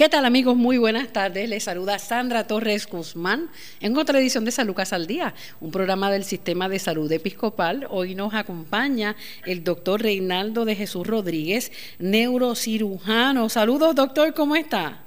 ¿Qué tal amigos? Muy buenas tardes. Les saluda Sandra Torres Guzmán en otra edición de San Lucas al Día, un programa del Sistema de Salud Episcopal. Hoy nos acompaña el doctor Reinaldo de Jesús Rodríguez, neurocirujano. Saludos doctor, ¿cómo está?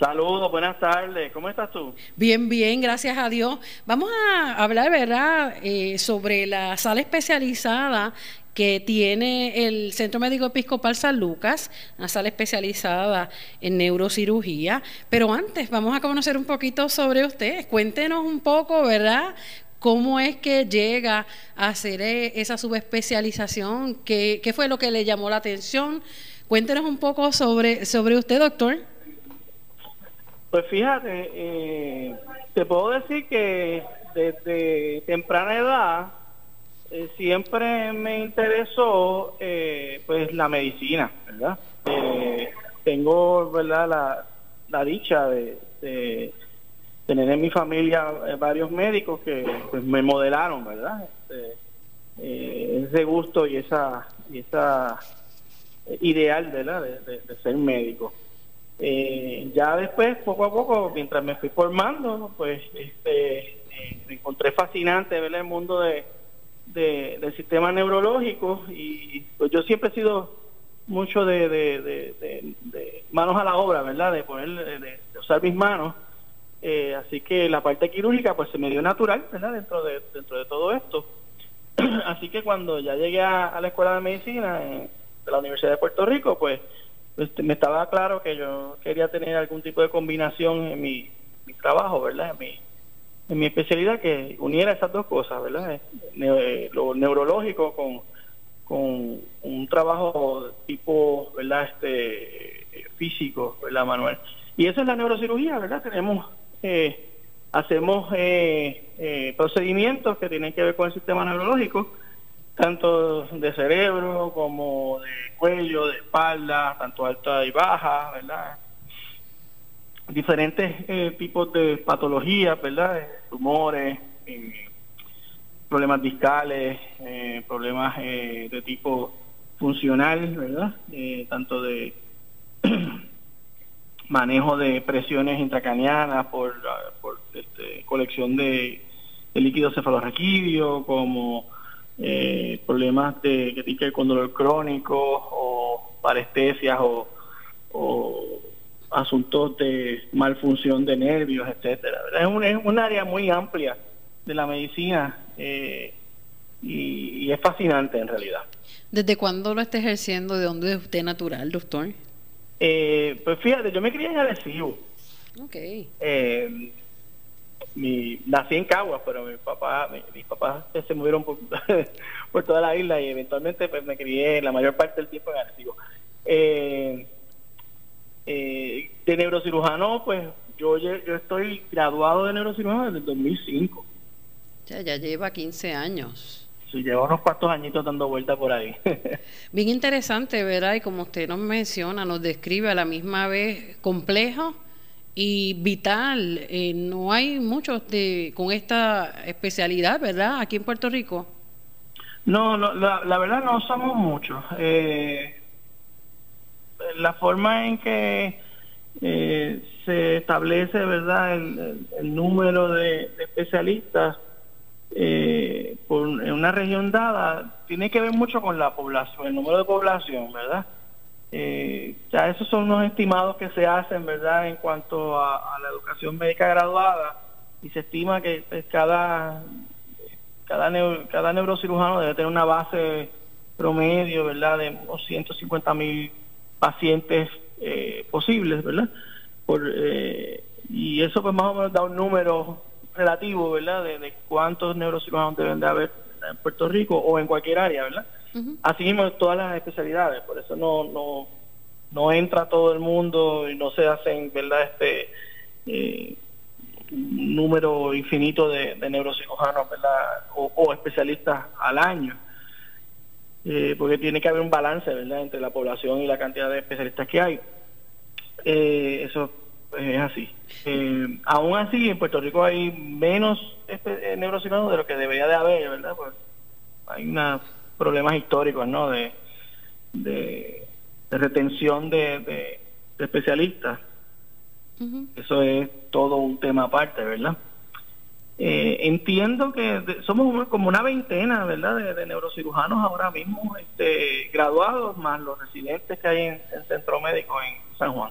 Saludos, buenas tardes. ¿Cómo estás tú? Bien, bien, gracias a Dios. Vamos a hablar, ¿verdad?, eh, sobre la sala especializada que tiene el Centro Médico Episcopal San Lucas, una sala especializada en neurocirugía. Pero antes, vamos a conocer un poquito sobre usted. Cuéntenos un poco, ¿verdad? ¿Cómo es que llega a hacer eh, esa subespecialización? ¿Qué, qué fue lo que le llamó la atención? Cuéntenos un poco sobre, sobre usted, doctor. Pues fíjate, eh, te puedo decir que desde temprana edad eh, siempre me interesó eh, pues la medicina, ¿verdad? Eh, tengo, ¿verdad? La, la dicha de, tener en mi familia varios médicos que pues me modelaron, ¿verdad? Este, ese gusto y esa y esa ideal, ¿verdad? De, de ser médico. ya después, poco a poco, mientras me fui formando, pues este, me encontré fascinante ver el mundo de del sistema neurológico y pues yo siempre he sido mucho de, de, manos a la obra, ¿verdad? De poner, de, usar mis manos. Eh, así que la parte quirúrgica pues se me dio natural, ¿verdad? Dentro de, dentro de todo esto. así que cuando ya llegué a, la Escuela de Medicina de la Universidad de Puerto Rico, pues, pues, me estaba claro que yo quería tener algún tipo de combinación en mi, mi trabajo, ¿verdad? En mi, en mi especialidad que uniera esas dos cosas, ¿verdad? Eh, eh, lo neurológico con, con un trabajo tipo, ¿verdad? Este físico, ¿verdad, Manuel? Y eso es la neurocirugía, ¿verdad? Tenemos, eh, hacemos procedimientos que tienen que ver con el sistema neurológico, tanto de cerebro como de cuello, de espalda, tanto alta y baja, ¿verdad? Diferentes eh, tipos de patologías, ¿verdad? Eh, tumores, eh, problemas discales, problemas de tipo funcional, ¿verdad? tanto de manejo de presiones intracranianas por, por este, colección de, líquido cefalorraquídeo, como problemas de, que tienen que ver con dolor crónico o parestesias o asuntos de malfunción de nervios, etcétera. Es un, es un área muy amplia de la medicina eh, y, es fascinante en realidad. ¿Desde cuándo lo está ejerciendo? ¿De dónde es usted natural, doctor? Eh, pues fíjate, yo me crié en Arecibo. Ok. Eh, mi, nací en Caguas, pero mi papá, mis papás se movieron por, por, toda la isla y eventualmente pues me crié la mayor parte del tiempo en Arecibo. Eh, eh, de neurocirujano, pues yo, yo estoy graduado de neurocirujano desde el 2005. Ya, ya lleva 15 años. Sí, lleva unos cuantos añitos dando vuelta por ahí. Bien interesante, ¿verdad? Y como usted nos menciona, nos describe a la misma vez complejo y vital. Eh, no hay muchos de, con esta especialidad, ¿verdad? Aquí en Puerto Rico. No, no la, la verdad no somos muchos. Eh, la forma en que eh, se establece verdad el, número de, especialistas eh, en una región dada tiene que ver mucho con la población el número de población verdad eh, ya esos son unos estimados que se hacen verdad en cuanto a, la educación médica graduada y se estima que pues, cada cada, cada neurocirujano debe tener una base promedio verdad de unos 150 mil pacientes eh, posibles, ¿verdad? Por, eh, y eso pues más o menos da un número relativo, ¿verdad? De, cuántos neurocirujanos deben de haber en Puerto Rico o en cualquier área, ¿verdad? Así mismo en todas las especialidades, por eso no, no, no entra todo el mundo y no se hacen, ¿verdad? Este eh, número infinito de, de neurocirujanos, ¿verdad? o especialistas al año. Eh, porque tiene que haber un balance ¿verdad? entre la población y la cantidad de especialistas que hay. Eh, eso es así. Eh, aún así, en Puerto Rico hay menos neurocirujanos de lo que debería de haber, ¿verdad? Pues hay unos problemas históricos, ¿no? De, de, retención de, especialistas. Eso es todo un tema aparte, ¿verdad? Eh, entiendo que somos como una veintena, ¿verdad?, de, neurocirujanos ahora mismo este, graduados, más los residentes que hay en el centro médico en San Juan.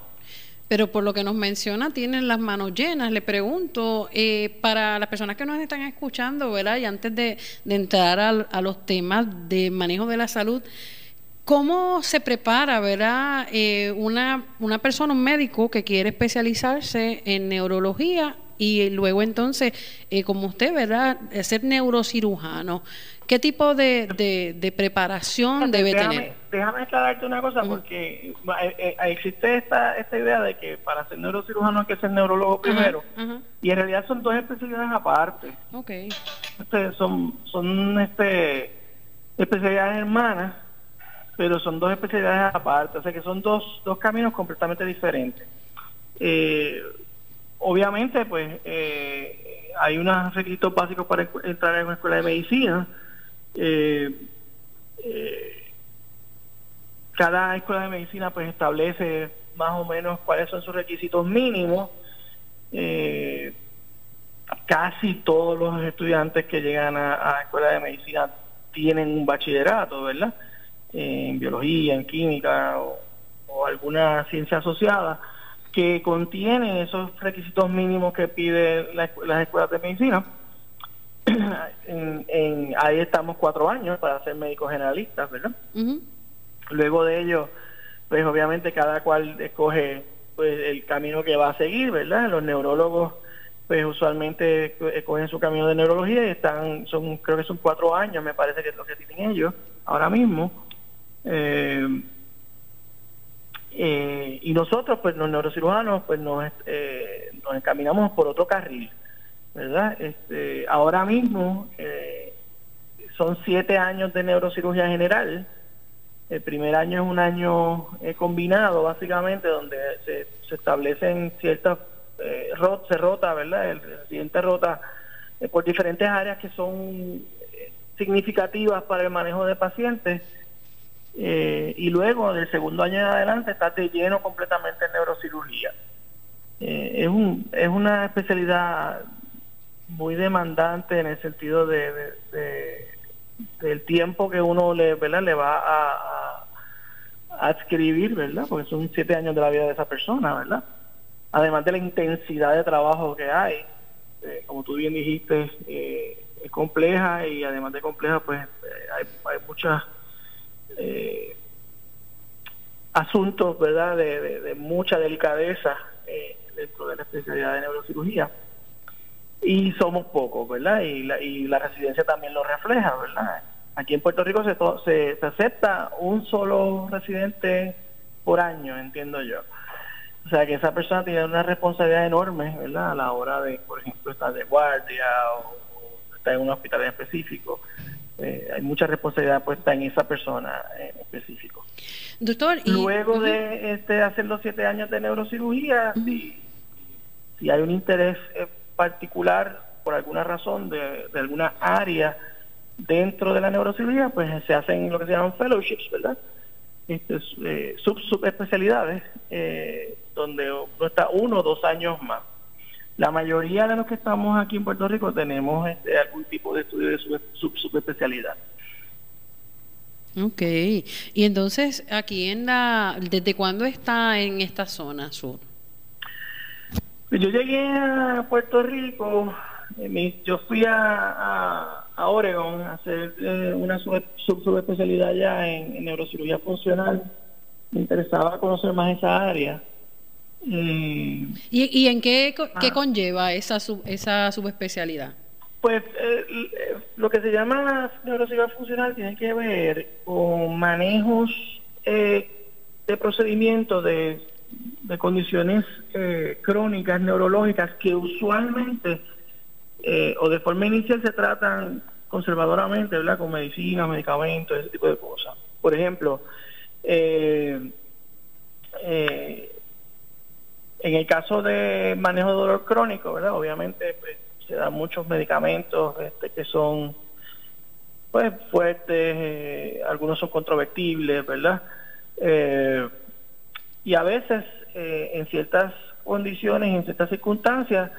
Pero por lo que nos menciona, tienen las manos llenas. Le pregunto, eh, para las personas que nos están escuchando, ¿verdad? Y antes de, entrar a, los temas de manejo de la salud, ¿cómo se prepara, ¿verdad? Eh, una, una persona, un médico que quiere especializarse en neurología y luego entonces, eh, como usted, ¿verdad? Ser neurocirujano. ¿Qué tipo de, de, preparación debe tener? Déjame aclararte una cosa, porque eh, eh, existe esta, esta idea de que para ser neurocirujano hay que ser neurólogo primero, y en realidad son dos especialidades aparte. Okay. Este, son son este especialidades hermanas, pero son dos especialidades aparte, o sea que son dos, dos caminos completamente diferentes. Eh, obviamente, pues hay unos requisitos básicos para entrar en una escuela de medicina, eh, eh, cada escuela de medicina pues establece más o menos cuáles son sus requisitos mínimos. Eh, casi todos los estudiantes que llegan a, la escuela de medicina tienen un bachillerato, ¿verdad? En biología, en química o, alguna ciencia asociada que contiene esos requisitos mínimos que pide las escuelas de medicina en, ahí estamos cuatro años para ser médicos generalistas, ¿verdad? Luego de ello, pues obviamente cada cual escoge pues el camino que va a seguir, ¿verdad? Los neurólogos pues usualmente escogen su camino de neurología y están, son creo que son cuatro años, me parece que es lo que tienen ellos ahora mismo. Eh, eh, y nosotros, pues los neurocirujanos, pues nos, eh, nos encaminamos por otro carril. ¿verdad? Este, ahora mismo eh, son siete años de neurocirugía general. El primer año es un año eh, combinado, básicamente, donde se, establecen ciertas, eh, se rota, ¿verdad? El residente rota por diferentes áreas que son significativas para el manejo de pacientes. Y luego, del segundo año en adelante, está de lleno completamente en neurocirugía. es, un, es una especialidad muy demandante en el sentido de, del tiempo que uno le, ¿verdad? le va a, adscribir, ¿verdad? Porque son siete años de la vida de esa persona, ¿verdad? Además de la intensidad de trabajo que hay, eh, como tú bien dijiste, eh, es compleja y además de compleja, pues eh, hay, hay muchas asuntos, ¿verdad? De, mucha delicadeza dentro de la especialidad de neurocirugía y somos pocos, ¿verdad? Y la, y la residencia también lo refleja, ¿verdad? Aquí en Puerto Rico se, se, acepta un solo residente por año, entiendo yo. O sea que esa persona tiene una responsabilidad enorme, ¿verdad? A la hora de, por ejemplo, estar de guardia o, estar en un hospital específico. Eh, hay mucha responsabilidad puesta en esa persona en específico. Doctor, luego de este, hacer los siete años de neurocirugía, si, si hay un interés eh, particular, por alguna razón, de, alguna área dentro de la neurocirugía, pues se hacen lo que se llaman fellowships, ¿verdad? Este, eh, sub subespecialidades, eh, donde uno está uno o dos años más. La mayoría de los que estamos aquí en Puerto Rico tenemos este, algún tipo de estudio de sub, subespecialidad. Ok, y entonces aquí en la, ¿desde cuándo está en esta zona sur? Yo llegué a Puerto Rico, eh, yo fui a, a, Oregon a hacer eh, una subespecialidad ya en, neurocirugía funcional. Me interesaba conocer más esa área. Eh, ¿Y, en qué, qué ah. conlleva esa, esa subespecialidad? Pues lo que se llama neurocirugía funcional tiene que ver con manejos de procedimientos de de condiciones eh, crónicas neurológicas que usualmente eh, o de forma inicial se tratan conservadoramente, ¿verdad? Con medicina, medicamentos, ese tipo de cosas. Por ejemplo, eh, en el caso de manejo de dolor crónico, ¿verdad? Obviamente pues, se dan muchos medicamentos este, que son pues fuertes, algunos son controvertibles, ¿verdad? y a veces eh, en ciertas condiciones, en ciertas circunstancias,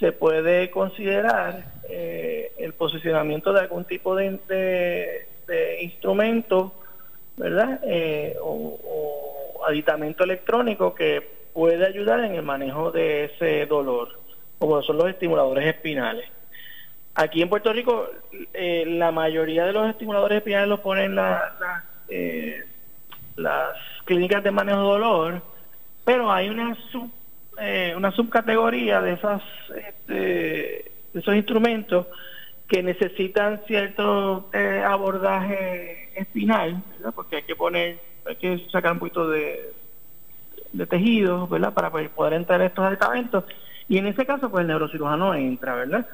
se puede considerar eh, el posicionamiento de algún tipo de, de, instrumento, ¿verdad? Eh, o, o, aditamento electrónico que puede ayudar en el manejo de ese dolor, como son los estimuladores espinales. Aquí en Puerto Rico, eh, la mayoría de los estimuladores espinales los ponen la, las clínicas de manejo de dolor, pero hay una sub eh, una subcategoría de esas este, esos instrumentos que necesitan cierto eh, abordaje espinal, porque hay que poner, hay que sacar un poquito de, de tejido, ¿verdad? Para poder entrar estos aditamentos. Y en ese caso, pues el neurocirujano entra, ¿verdad?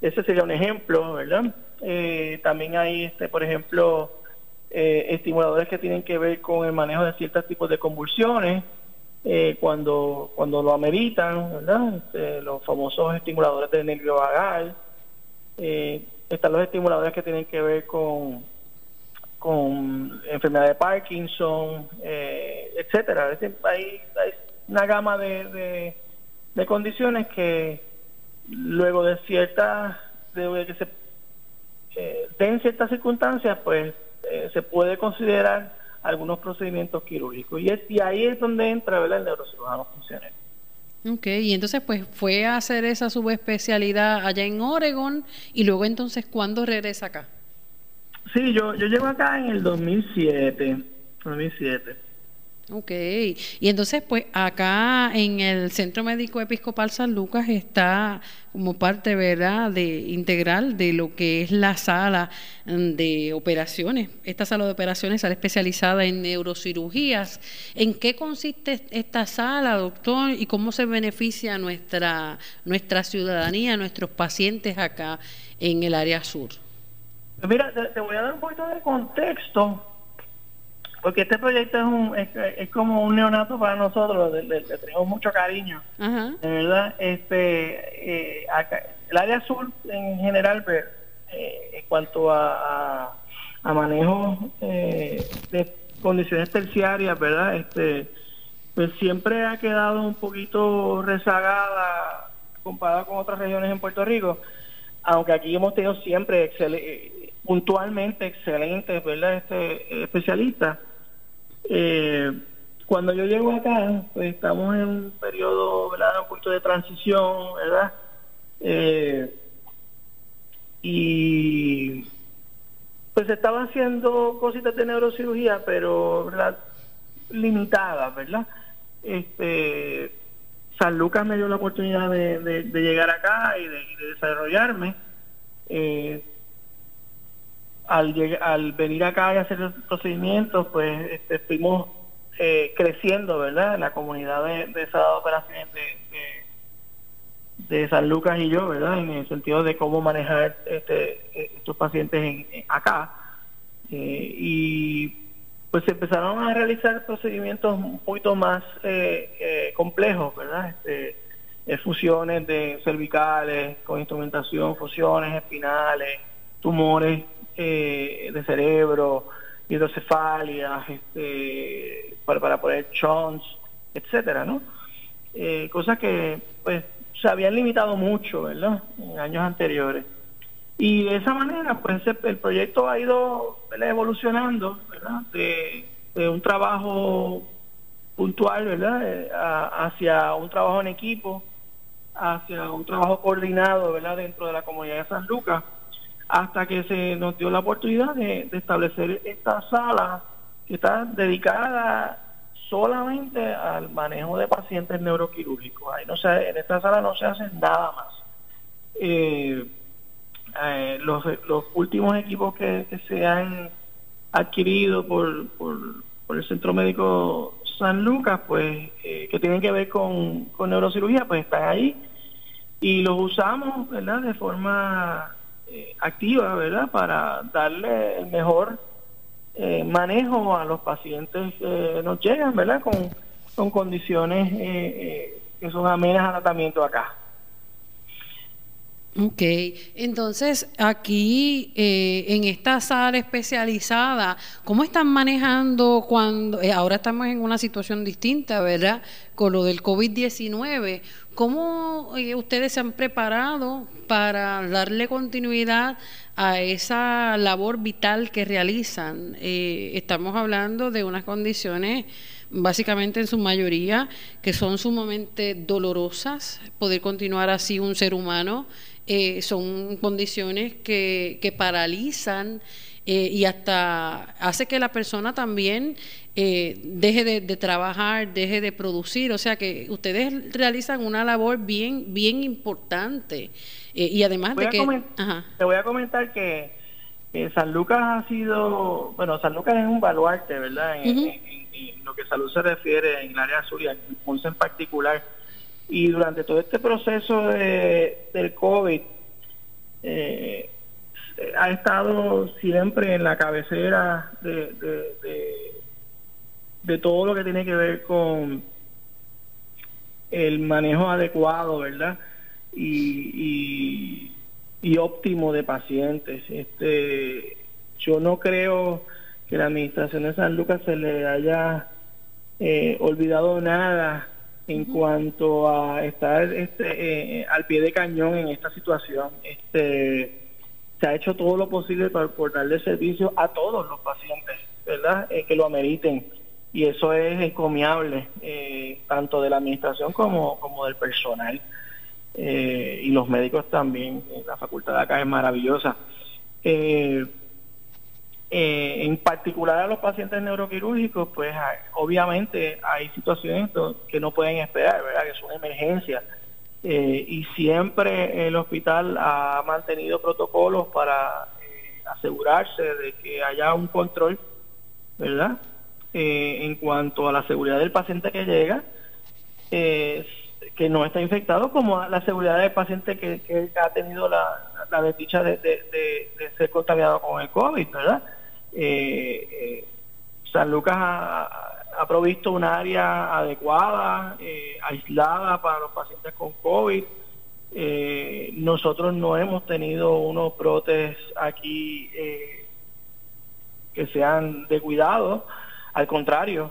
Ese sería un ejemplo, ¿verdad? Eh, también hay, este, por ejemplo, estimuladores que tienen que ver con el manejo de ciertos tipos de convulsiones, eh, cuando, cuando lo ameritan, ¿verdad? Este, los famosos estimuladores del nervio vagal. Eh, están los estimuladores que tienen que ver con, con enfermedad de Parkinson, eh, etcétera. Hay, una gama de, de, condiciones que luego de ciertas, de que se eh, den ciertas circunstancias, pues se puede considerar algunos procedimientos quirúrgicos. Y, es, y ahí es donde entra el neurocirujano funcional. Ok, y entonces pues fue a hacer esa subespecialidad allá en Oregon y luego entonces, ¿cuándo regresa acá? Sí, yo, yo llego acá en el 2007, 2007. Ok, y entonces pues acá en el Centro Médico Episcopal San Lucas está como parte, ¿verdad?, de integral de lo que es la sala mm, de operaciones. Esta sala de operaciones, sala especializada en neurocirugías. ¿En qué consiste esta sala, doctor, y cómo se beneficia nuestra, nuestra ciudadanía, nuestros pacientes acá en el área sur? Pues mira, te voy a dar un poquito de contexto porque este proyecto es, un, es, como un neonato para nosotros, le, tenemos mucho cariño, de verdad. Este, eh, el área sur en general, pues, eh, en cuanto a, a, manejo eh, de condiciones terciarias, ¿verdad? Este, pues siempre ha quedado un poquito rezagada comparada con otras regiones en Puerto Rico, aunque aquí hemos tenido siempre puntualmente excelentes, ¿verdad? Este, especialistas eh, cuando yo llego acá, pues estamos en un periodo, ¿verdad? Un punto de transición, ¿verdad? Eh, y pues estaba haciendo cositas de neurocirugía, pero ¿verdad? limitadas, ¿verdad? Este, San Lucas me dio la oportunidad de, llegar acá y de, desarrollarme. Eh, al, al venir acá y hacer los procedimientos, pues este, fuimos eh, creciendo, ¿verdad? La comunidad de, de esa operación de, San Lucas y yo, ¿verdad? En el sentido de cómo manejar este, estos pacientes en, acá. Eh, y pues se empezaron a realizar procedimientos un poquito más eh, complejos, ¿verdad? Este, fusiones de cervicales con instrumentación, fusiones espinales, tumores eh, de cerebro, hidrocefalia, este, para, para poner chons, etcétera, ¿no? Eh, cosas que pues se habían limitado mucho, ¿verdad? En años anteriores. Y de esa manera, pues el proyecto ha ido evolucionando, ¿verdad? De, un trabajo puntual, ¿verdad? Eh, hacia un trabajo en equipo, hacia un trabajo coordinado, ¿verdad? Dentro de la comunidad de San Lucas hasta que se nos dio la oportunidad de, establecer esta sala que está dedicada solamente al manejo de pacientes neuroquirúrgicos. Ahí no se, en esta sala no se hace nada más. Eh, eh, los, los, últimos equipos que, se han adquirido por, por, el Centro Médico San Lucas, pues eh, que tienen que ver con, con neurocirugía, pues están ahí y los usamos, ¿verdad? De forma eh, activa, ¿verdad? Para darle el mejor eh, manejo a los pacientes que nos llegan, ¿verdad? Con, con condiciones eh, que son amenas al tratamiento acá. Ok, entonces aquí eh, en esta sala especializada, ¿cómo están manejando cuando, eh, ahora estamos en una situación distinta, ¿verdad? Con lo del COVID-19, ¿cómo eh, ustedes se han preparado para darle continuidad a esa labor vital que realizan? estamos hablando de unas condiciones básicamente en su mayoría, que son sumamente dolorosas, poder continuar así un ser humano eh, son condiciones que, que paralizan eh, y hasta hace que la persona también eh, deje de, trabajar, deje de producir. O sea que ustedes realizan una labor bien, bien importante. y además de que... Te voy a comentar que San Lucas ha sido, bueno, San Lucas es un baluarte, ¿verdad? En, lo que salud se refiere en el área sur y en en particular y durante todo este proceso de, del COVID eh, ha estado siempre en la cabecera de, de, todo lo que tiene que ver con el manejo adecuado, ¿verdad? Y, y, óptimo de pacientes. Este, yo no creo que la administración de San Lucas se le haya eh, olvidado nada en cuanto a estar este, eh, al pie de cañón en esta situación. Este, se ha hecho todo lo posible para, por darle servicio a todos los pacientes, ¿verdad? Eh, que lo ameriten. Y eso es encomiable, eh, tanto de la administración como, como del personal. y los médicos también. La facultad de acá es maravillosa. Eh, en particular a los pacientes neuroquirúrgicos, pues obviamente hay situaciones que no pueden esperar, ¿verdad? Que son emergencias. Eh, y siempre el hospital ha mantenido protocolos para eh, asegurarse de que haya un control, ¿verdad? en cuanto a la seguridad del paciente que llega, que no está infectado, como la seguridad del paciente que, ha tenido la, desdicha de, de ser contaminado con el COVID, ¿verdad? Eh, eh, San Lucas ha, provisto un área adecuada, eh, aislada para los pacientes con COVID. nosotros no hemos tenido unos brotes aquí que sean de cuidado. Al contrario,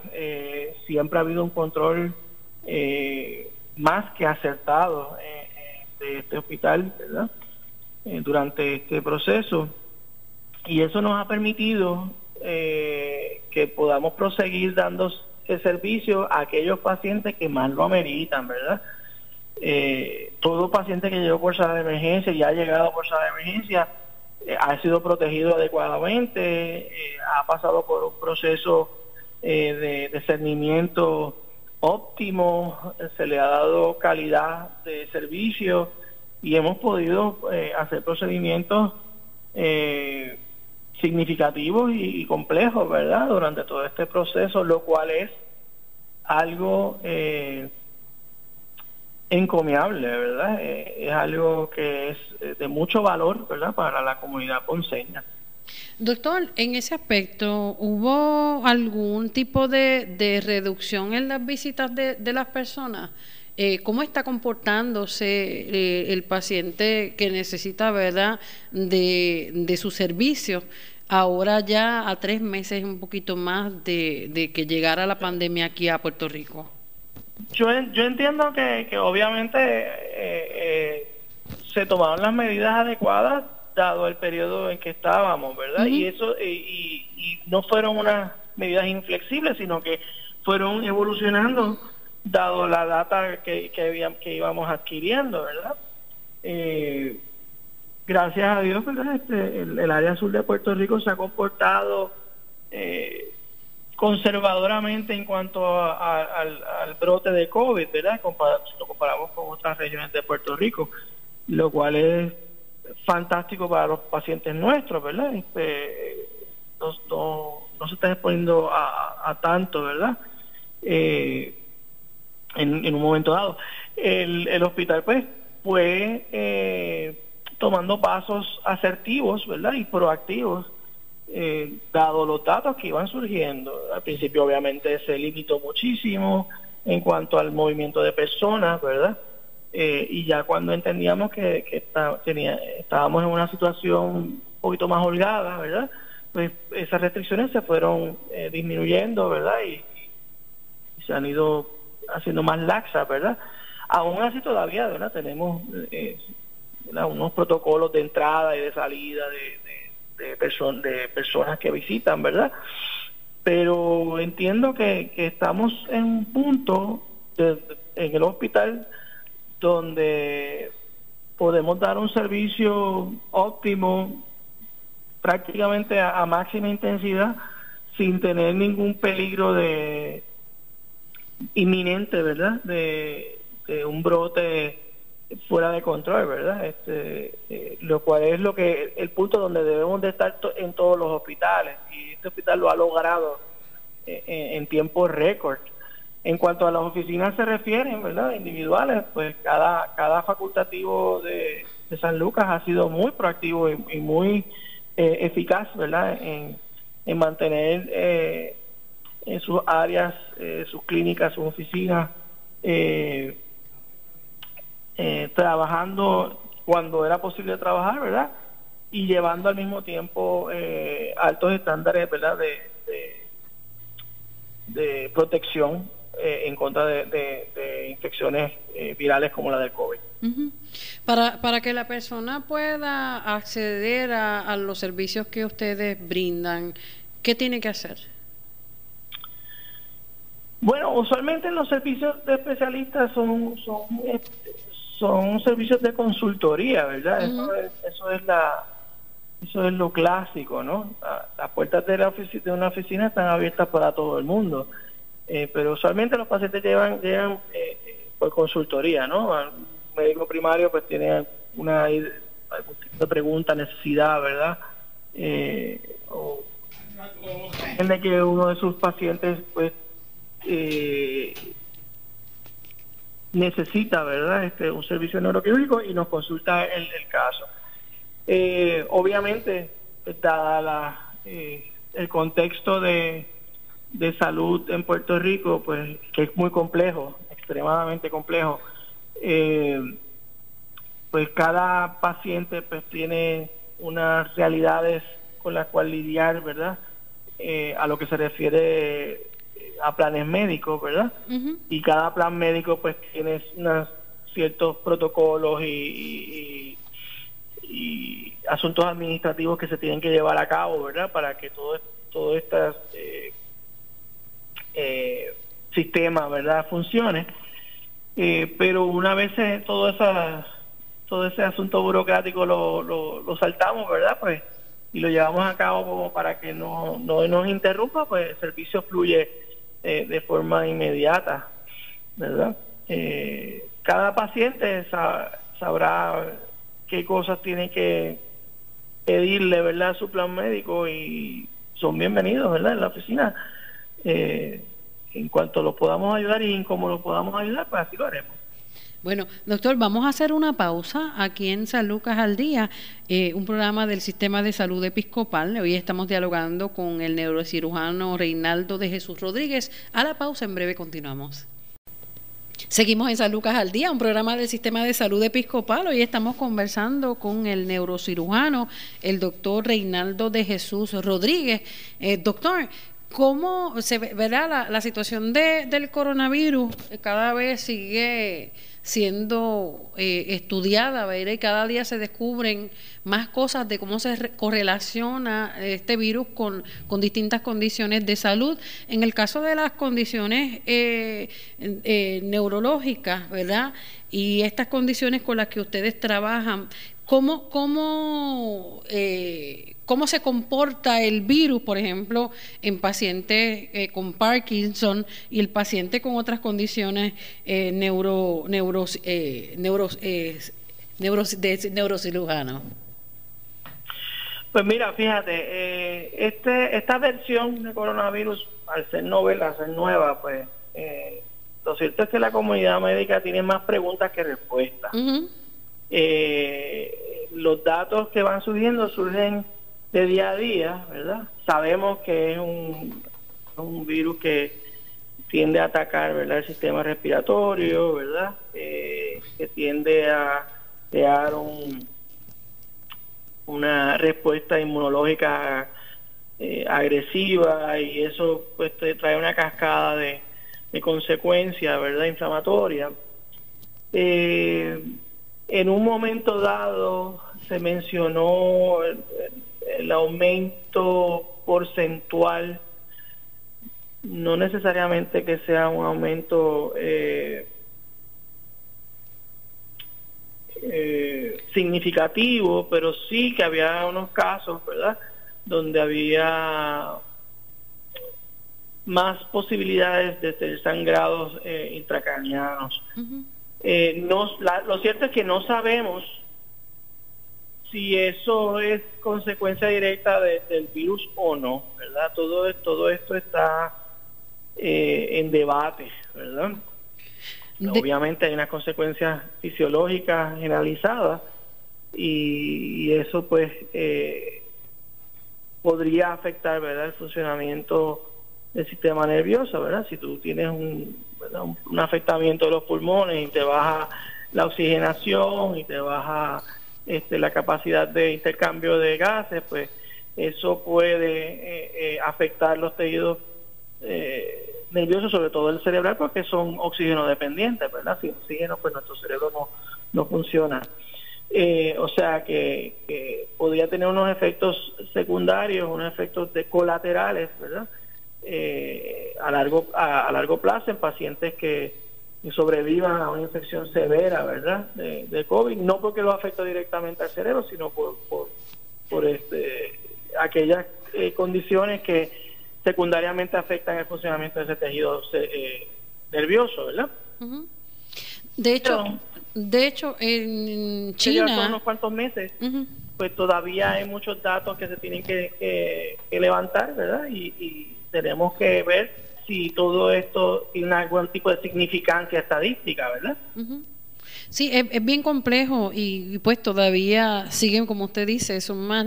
siempre ha habido un control más que acertado de este hospital durante este proceso y eso nos ha permitido eh, que podamos proseguir dando el servicio a aquellos pacientes que más lo ameritan, ¿verdad? Eh, todo paciente que llegó por sala de emergencia y ha llegado por sala de emergencia eh, ha sido protegido adecuadamente, ha pasado por un proceso de discernimiento óptimo, se le ha dado calidad de servicio y hemos podido hacer procedimientos significativos y, complejos, ¿verdad? Durante todo este proceso, lo cual es algo eh, encomiable, ¿verdad? Eh, es algo que es eh, de mucho valor, ¿verdad? Para la comunidad ponceña. Doctor, en ese aspecto, ¿hubo algún tipo de, reducción en las visitas de, las personas? Eh, ¿Cómo está comportándose el paciente que necesita, verdad, de, de su servicio? Ahora ya a tres meses, un poquito más de, que llegara la pandemia aquí a Puerto Rico. Yo, yo entiendo que, que obviamente eh, se tomaron las medidas adecuadas dado el periodo en que estábamos, ¿verdad? Y eso y, y no fueron unas medidas inflexibles, sino que fueron evolucionando dado la data que, que, que íbamos adquiriendo, ¿verdad? Eh, gracias a Dios, ¿verdad? Este, el, área sur de Puerto Rico se ha comportado eh, conservadoramente en cuanto al, brote de COVID, ¿verdad? si lo comparamos con otras regiones de Puerto Rico, lo cual es fantástico para los pacientes nuestros, ¿verdad? Este, no, se está exponiendo a, a tanto, ¿verdad? Eh, en, un momento dado. El, el hospital pues fue eh, tomando pasos asertivos, ¿verdad? Y proactivos, eh, dado los datos que iban surgiendo. Al principio obviamente se limitó muchísimo en cuanto al movimiento de personas, ¿verdad? eh, y ya cuando entendíamos que, que tenía, estábamos en una situación un poquito más holgada, ¿verdad? Pues esas restricciones se fueron eh, disminuyendo, ¿verdad? Y, se han ido haciendo más laxas, ¿verdad? Aún así todavía, ¿verdad? Tenemos unos protocolos de entrada y de salida de, de, de personas que visitan, ¿verdad? Pero entiendo que, que estamos en un punto en el hospital donde podemos dar un servicio óptimo prácticamente a, máxima intensidad sin tener ningún peligro de inminente, ¿verdad? De, un brote fuera de control, ¿verdad? Este, eh, lo cual es lo que el punto donde debemos de estar en todos los hospitales y este hospital lo ha logrado eh, en tiempo récord. En cuanto a las oficinas se refieren, ¿verdad? Individuales, pues cada, cada facultativo de, San Lucas ha sido muy proactivo y, muy eh, eficaz, ¿verdad? En, mantener eh, en sus áreas, sus clínicas, sus oficinas, trabajando cuando era posible trabajar, ¿verdad? Y llevando al mismo tiempo altos estándares, ¿verdad? De, de, de protección eh, en contra de, infecciones eh, virales como la del COVID. para, para que la persona pueda acceder a, los servicios que ustedes brindan, ¿qué tiene que hacer? Bueno, usualmente los servicios de especialistas son son, son servicios de consultoría, ¿verdad? eso, es, eso es la eso es lo clásico, ¿no? Las puertas de, la de una oficina están abiertas para todo el mundo. Eh, pero usualmente los pacientes llevan, llegan eh, eh, por consultoría, ¿no? Un médico primario pues tiene una algún tipo de pregunta, necesidad, ¿verdad? o entiende que uno de sus pacientes pues necesita, ¿verdad? Este, un servicio neuroquirúrgico y nos consulta el, caso. obviamente, dada la, el contexto de de salud en Puerto Rico, pues que es muy complejo, extremadamente complejo. Eh, pues cada paciente pues tiene unas realidades con las cuales lidiar, ¿verdad? Eh, a lo que se refiere eh, a planes médicos, ¿verdad? Y cada plan médico pues tiene unos ciertos protocolos y, y, asuntos administrativos que se tienen que llevar a cabo, ¿verdad? Para que todo, todo estas eh, sistema, ¿verdad?, funcione. Eh, pero una vez todo esa todo ese asunto burocrático lo, lo, saltamos, ¿verdad? Pues y lo llevamos a cabo como para que no, no nos interrumpa, pues el servicio fluye eh, de forma inmediata, ¿verdad? Eh, cada paciente sabrá qué cosas tiene que pedirle, ¿verdad?, a su plan médico y son bienvenidos, ¿verdad?, en la oficina eh, en cuanto lo podamos ayudar y en cómo lo podamos ayudar, pues así lo haremos. Bueno, doctor, vamos a hacer una pausa aquí en San Lucas al Día, eh, un programa del Sistema de Salud Episcopal. Hoy estamos dialogando con el neurocirujano Reinaldo de Jesús Rodríguez. A la pausa, en breve continuamos. Seguimos en San Lucas al Día, un programa del Sistema de Salud Episcopal. Hoy estamos conversando con el neurocirujano, el doctor Reinaldo de Jesús Rodríguez. Eh, doctor, cómo se ve, ¿verdad? La, situación de, del coronavirus cada vez sigue siendo eh, estudiada, ¿verdad? y cada día se descubren más cosas de cómo se correlaciona este virus con, con, distintas condiciones de salud. En el caso de las condiciones eh, eh, neurológicas, ¿verdad? Y estas condiciones con las que ustedes trabajan, ¿cómo, cómo cómo se comporta el virus, por ejemplo, en pacientes eh, con Parkinson y el paciente con otras condiciones eh, neuro, neuros, eh, neuros, eh, neuros, de neurocirujano. Pues mira, fíjate, este, esta versión de coronavirus, al ser novela, al ser nueva, pues lo cierto es que la comunidad médica tiene más preguntas que respuestas. Los datos que van surgiendo surgen de día a día, ¿verdad? Sabemos que es un, un virus que tiende a atacar, ¿verdad? El sistema respiratorio, ¿verdad? Eh, que tiende a crear un, una respuesta inmunológica eh, agresiva y eso pues te trae una cascada de, consecuencias, ¿verdad? Inflamatoria. Eh, en un momento dado se mencionó el, aumento porcentual, no necesariamente que sea un aumento eh, eh, significativo, pero sí que había unos casos, ¿verdad?, donde había más posibilidades de ser sangrados eh, intracranianos. Eh, lo cierto es que no sabemos si eso es consecuencia directa del virus o no, ¿verdad? Todo, todo esto está eh, en debate, ¿verdad? Obviamente hay unas consecuencias fisiológicas generalizadas y, eso pues eh, podría afectar, ¿verdad? El funcionamiento del sistema nervioso, ¿verdad? Si tú tienes un, un, afectamiento de los pulmones y te baja la oxigenación y te baja este, la capacidad de intercambio de gases, pues eso puede eh, eh, afectar los tejidos eh, nerviosos, sobre todo el cerebral, porque son oxígeno dependientes, ¿verdad? Sin oxígeno, pues nuestro cerebro no, no funciona. o sea que, podría tener unos efectos secundarios, unos efectos colaterales, ¿verdad? Eh, a, largo, a, largo plazo en pacientes que, sobrevivan a una infección severa, ¿verdad? De, COVID, no porque lo afecta directamente al cerebro, sino por, por, este, aquellas eh, condiciones que secundariamente afectan el funcionamiento de ese tejido eh, nervioso, ¿verdad? De hecho, de hecho en China... unos cuantos meses, pues todavía hay muchos datos que se tienen que, levantar, ¿verdad? y tenemos que ver si todo esto tiene algún tipo de significancia estadística, ¿verdad? Sí, es, bien complejo y, pues todavía siguen, como usted dice, son más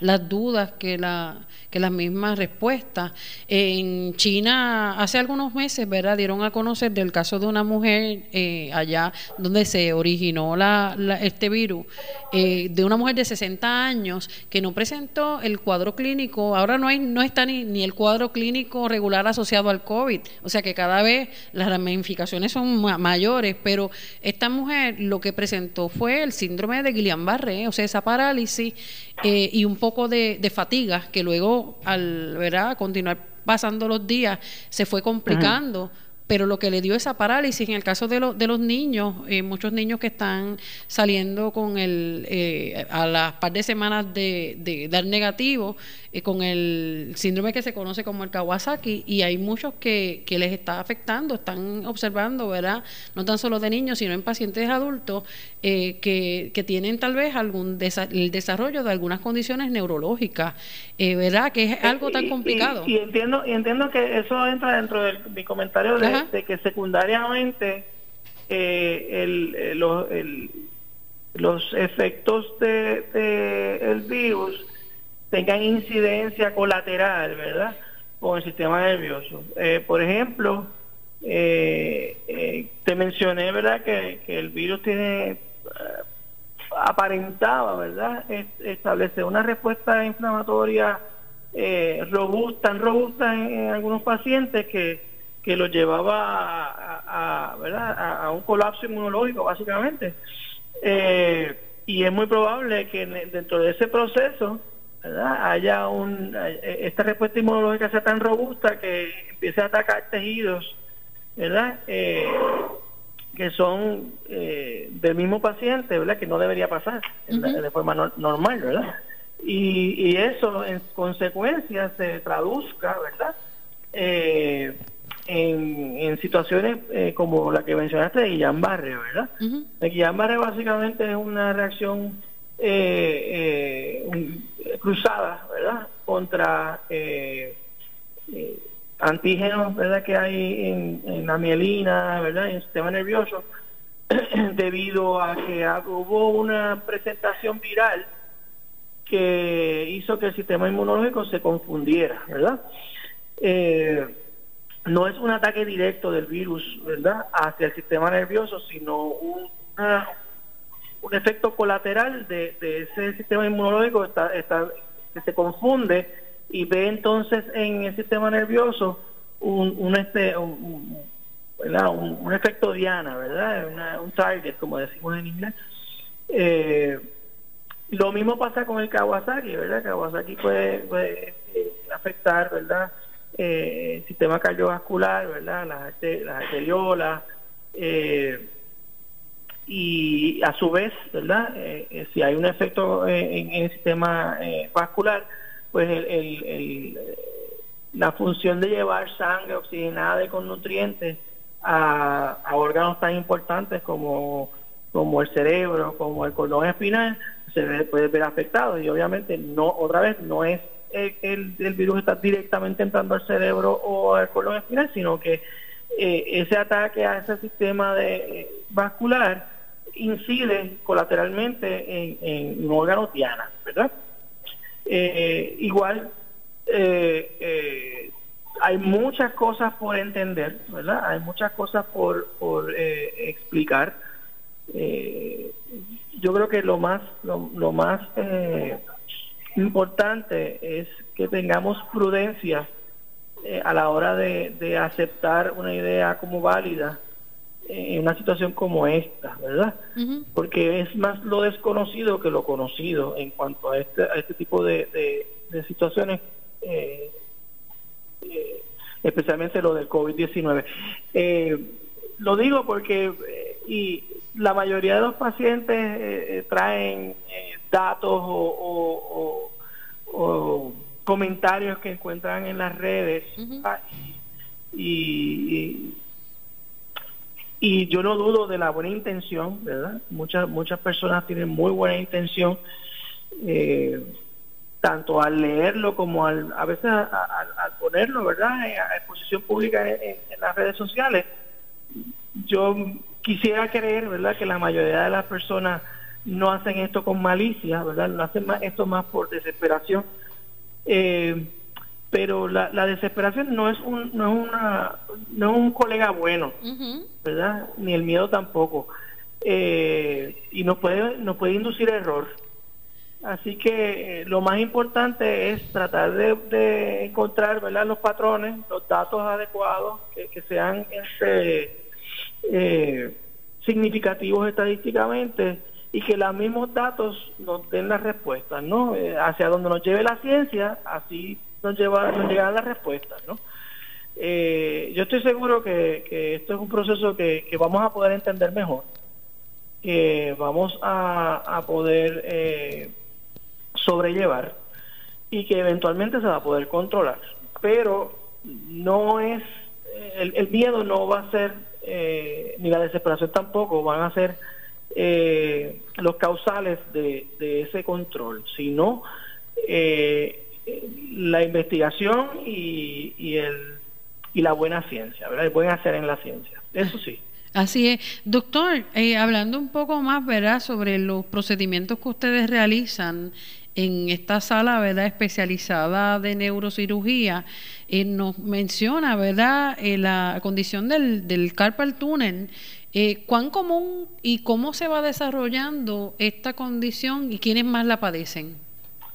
las dudas que la que las mismas respuestas. En China, hace algunos meses, ¿verdad? Dieron a conocer del caso de una mujer eh, allá donde se originó la, este virus, eh, de una mujer de 60 años que no presentó el cuadro clínico, ahora no hay no está ni, ni el cuadro clínico regular asociado al COVID, o sea que cada vez las ramificaciones son mayores, pero esta mujer lo que presentó fue el síndrome de Guillain-Barré, o sea, esa parálisis eh, y un poco de, fatiga que luego al ¿verdad? continuar pasando los días se fue complicando pero lo que le dio esa parálisis en el caso de, de los niños, eh, muchos niños que están saliendo con el, eh, a las par de semanas de, dar negativo, eh, con el síndrome que se conoce como el Kawasaki, y hay muchos que, que les está afectando, están observando, ¿verdad? No tan solo de niños, sino en pacientes adultos que, que, tienen tal vez algún el desarrollo de algunas condiciones neurológicas, ¿verdad? Que es algo tan complicado. Y, entiendo, y entiendo que eso entra dentro de mi comentario de de que secundariamente eh, el, eh, los, los efectos de, el virus tengan incidencia colateral, ¿verdad? Con el sistema nervioso. Eh, por ejemplo, te mencioné, ¿verdad? Que, el virus tiene aparentaba, ¿verdad? establecer una respuesta inflamatoria robusta, tan robusta en algunos pacientes que que lo llevaba a, ¿verdad? a, un colapso inmunológico, básicamente. Eh, y es muy probable que dentro de ese proceso ¿verdad? haya un, eh, esta respuesta inmunológica sea tan robusta que empiece a atacar tejidos ¿verdad? Eh, que son del mismo paciente, ¿verdad? que no debería pasar de forma normal, ¿verdad? Y, y, eso en consecuencia se traduzca, ¿verdad? Eh, en, situaciones eh, como la que mencionaste de Guillain-Barré, ¿verdad? Guillain-Barré básicamente es una reacción eh, eh, cruzada, ¿verdad? Contra antígenos, ¿verdad? Que hay en, la mielina, ¿verdad? En el sistema nervioso, debido a que hubo una presentación viral que hizo que el sistema inmunológico se confundiera, ¿verdad? Eh, no es un ataque directo del virus, ¿verdad?, hacia el sistema nervioso, sino un efecto colateral de, ese sistema inmunológico está, está, que se confunde y ve entonces en el sistema nervioso un, un este un, un, efecto diana, ¿verdad? un target, como decimos en inglés. Eh, lo mismo pasa con el Kawasaki, ¿verdad? Kawasaki puede, puede eh, afectar, ¿verdad? Eh, sistema cardiovascular, ¿verdad? Las, las arteriolas. Eh, y a su vez, ¿verdad? si hay un efecto en, el sistema vascular, pues el, la función de llevar sangre oxigenada y con nutrientes a, a órganos tan importantes como, como el cerebro, como el cordón espinal, se puede ver afectado y obviamente no otra vez no es el, virus está directamente entrando al cerebro o al colon espinal sino que eh, ese ataque a ese sistema de eh, vascular incide colateralmente en, en un órgano diana verdad eh, igual hay muchas cosas por entender verdad hay muchas cosas por explicar. Yo creo que lo más lo, más importante es que tengamos prudencia eh, a la hora de, aceptar una idea como válida en una situación como esta, ¿verdad? Porque es más lo desconocido que lo conocido en cuanto a este, a este tipo de, de, situaciones, especialmente lo del COVID-19. lo digo porque y la mayoría de los pacientes eh, eh, eh, datos o, comentarios que encuentran en las redes y, y, yo no dudo de la buena intención, ¿verdad? Muchas muchas personas tienen muy buena intención, tanto al leerlo como al, a veces al, ponerlo, ¿verdad? A exposición pública en las redes sociales. Yo quisiera creer, ¿verdad?, que la mayoría de las personas no hacen esto con malicia, ¿verdad? No hacen más, esto más por desesperación. Eh, pero la, desesperación no es un no es una no es un colega bueno, ¿verdad? Ni el miedo tampoco. Eh, y nos puede nos puede inducir error. Así que eh, lo más importante es tratar de, encontrar, ¿verdad? Los patrones, los datos adecuados que, que sean este eh, significativos estadísticamente y que los mismos datos nos den las respuestas, ¿no? Eh, hacia donde nos lleve la ciencia, así nos, lleva, nos las respuestas, ¿no? Eh, yo estoy seguro que, esto es un proceso que, vamos a poder entender mejor, que vamos a, poder eh, sobrellevar y que eventualmente se va a poder controlar. Pero no es, el miedo no va a ser eh, ni la desesperación tampoco van a ser eh, los causales de, ese control, sino eh, la investigación y, y, el, y la buena ciencia, ¿verdad? El buen hacer en la ciencia. Eso sí. Así es. Doctor, hablando un poco más, ¿verdad?, sobre los procedimientos que ustedes realizan en esta sala verdad especializada de neurocirugía eh, nos menciona verdad eh, la condición del, del carpal tunnel eh, cuán común y cómo se va desarrollando esta condición y quiénes más la padecen.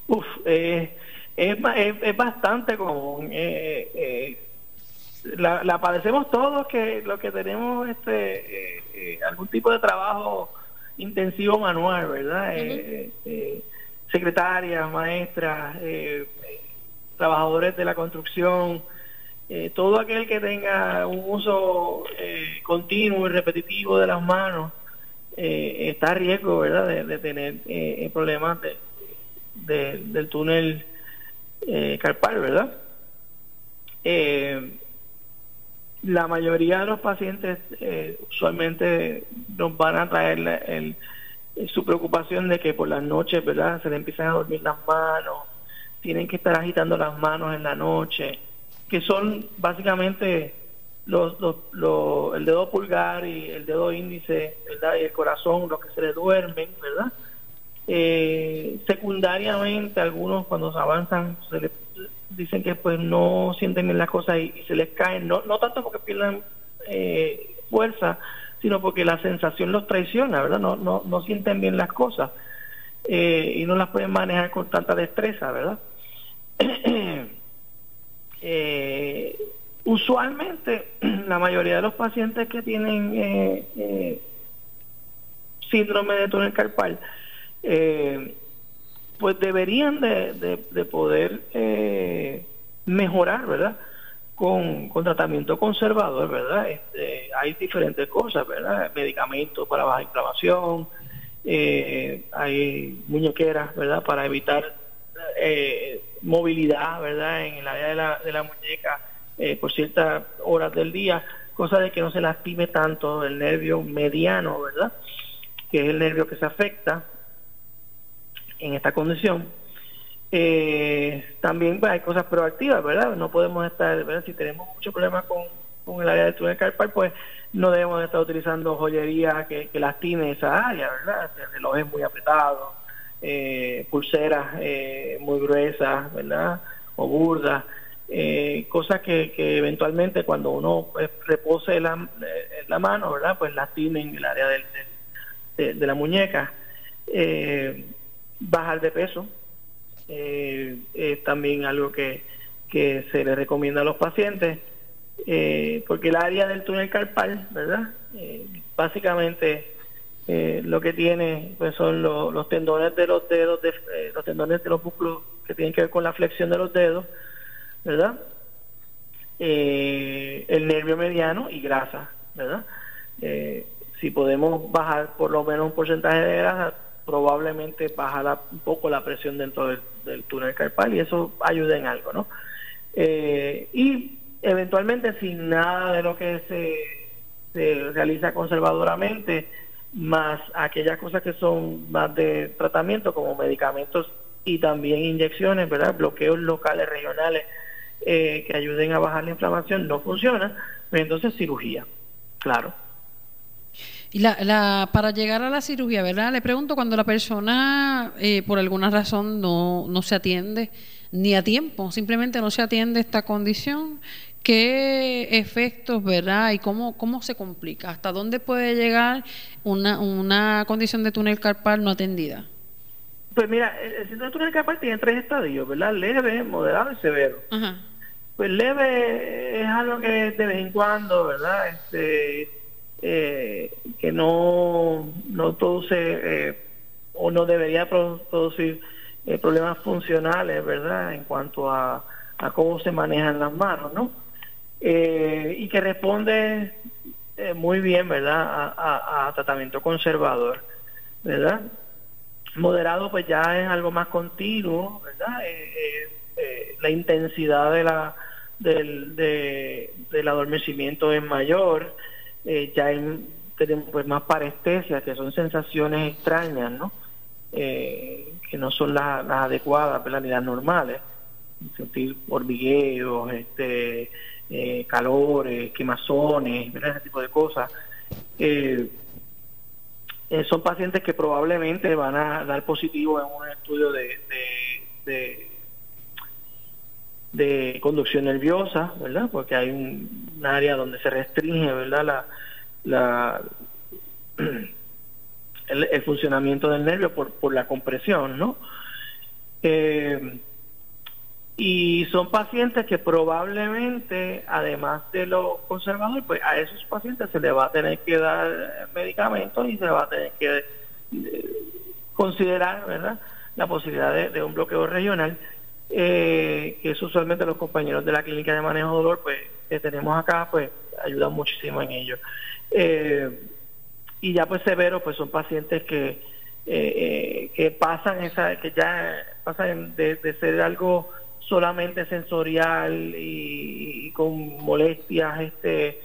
Uf, es, es, bastante común. La, la, padecemos todos que lo que tenemos este algún tipo de trabajo intensivo manual verdad secretarias, maestras, eh, trabajadores de la construcción, eh, todo aquel que tenga un uso eh, continuo y repetitivo de las manos está a riesgo, ¿verdad?, de, tener problemas de, del túnel carpal, ¿verdad? la mayoría de los pacientes usualmente nos van a traer su preocupación de que por las noches, ¿verdad? Se le empiezan a dormir las manos, tienen que estar agitando las manos en la noche, que son básicamente los, los, el dedo pulgar y el dedo índice, ¿verdad? Y el corazón, los que se le duermen, ¿verdad? Eh, secundariamente, algunos cuando se avanzan se le dicen que pues no sienten bien las cosas y, se les caen, no, no tanto porque pierdan eh, fuerza, sino porque la sensación los traiciona, ¿verdad? No, no, no sienten bien las cosas eh, y no las pueden manejar con tanta destreza, ¿verdad? eh, usualmente, la mayoría de los pacientes que tienen eh, eh, síndrome de túnel carpal, pues deberían de, de poder mejorar, ¿verdad? con, tratamiento conservador, ¿verdad? Este, hay diferentes cosas, ¿verdad? Medicamentos para baja inflamación, eh, hay muñequeras, ¿verdad? Para evitar eh, movilidad, ¿verdad? En el área de la, de la muñeca eh, por ciertas horas del día, cosa de que no se lastime tanto el nervio mediano, ¿verdad? Que es el nervio que se afecta en esta condición. Eh, también pues, hay cosas proactivas, ¿verdad? No podemos estar, ¿verdad? Si tenemos muchos problemas con, con el área del túnel carpal, pues no debemos estar utilizando joyería que, que lastime esa área, ¿verdad? Relojes muy apretados, eh, pulseras eh, muy gruesas, ¿verdad? O burdas, eh, cosas que, eventualmente cuando uno pues, repose la, la mano, ¿verdad? Pues lastimen el área del, de, la muñeca. bajar de peso, eh, es también algo que, que se le recomienda a los pacientes, eh, porque el área del túnel carpal, ¿verdad? Eh, básicamente lo que tiene pues son los tendones de los dedos, de, los tendones de los músculos que tienen que ver con la flexión de los dedos, ¿verdad? el nervio mediano y grasa, ¿verdad? si podemos bajar por lo menos un porcentaje de grasa, probablemente bajará un poco la presión dentro del, túnel carpal y eso ayuda en algo, ¿no? Eh, y eventualmente sin nada de lo que se, realiza conservadoramente, más aquellas cosas que son más de tratamiento como medicamentos y también inyecciones, ¿verdad? Bloqueos locales, regionales eh, que ayuden a bajar la inflamación no funciona, pues entonces cirugía, claro. Y la, la, para llegar a la cirugía, ¿verdad? Le pregunto, cuando la persona eh, por alguna razón no, no se atiende ni a tiempo, simplemente no se atiende esta condición, ¿qué efectos, verdad? Y cómo, cómo se complica? ¿Hasta dónde puede llegar una, una condición de túnel carpal no atendida? Pues mira, el síndrome de túnel tiene tres estadios, ¿verdad? Leve, moderado y severo. Pues leve es algo que de vez en cuando, ¿verdad? Este, eh, que no, no produce eh, o no debería producir eh, problemas funcionales, ¿verdad? En cuanto a, a, cómo se manejan las manos, ¿no? y que responde muy bien, ¿verdad? A, tratamiento conservador, ¿verdad? Moderado, pues ya es algo más continuo, ¿verdad? la intensidad de la del, de, del adormecimiento es mayor, eh, ya tenemos pues más parestesia, que son sensaciones extrañas, ¿no? Eh, que no son las, adecuadas, ni las normales. Sentir hormigueos, este, eh, calores, quemazones, ese tipo de cosas. Son pacientes que probablemente van a dar positivo en un estudio de, de, conducción nerviosa, ¿verdad? Porque hay un, área donde se restringe, ¿verdad? La, la, el, funcionamiento del nervio por, por la compresión, ¿no? Eh, y son pacientes que probablemente, además de lo conservador, pues a esos pacientes se les va a tener que dar medicamentos y se va a tener que eh, considerar, ¿verdad?, la posibilidad de, un bloqueo regional, eh, que es usualmente los compañeros de la clínica de manejo de dolor, pues, que tenemos acá, pues, ayudan muchísimo en ello. Eh, y ya pues severo pues son pacientes que eh, eh, que pasan esa que ya pasan de, ser algo solamente sensorial y, con molestias este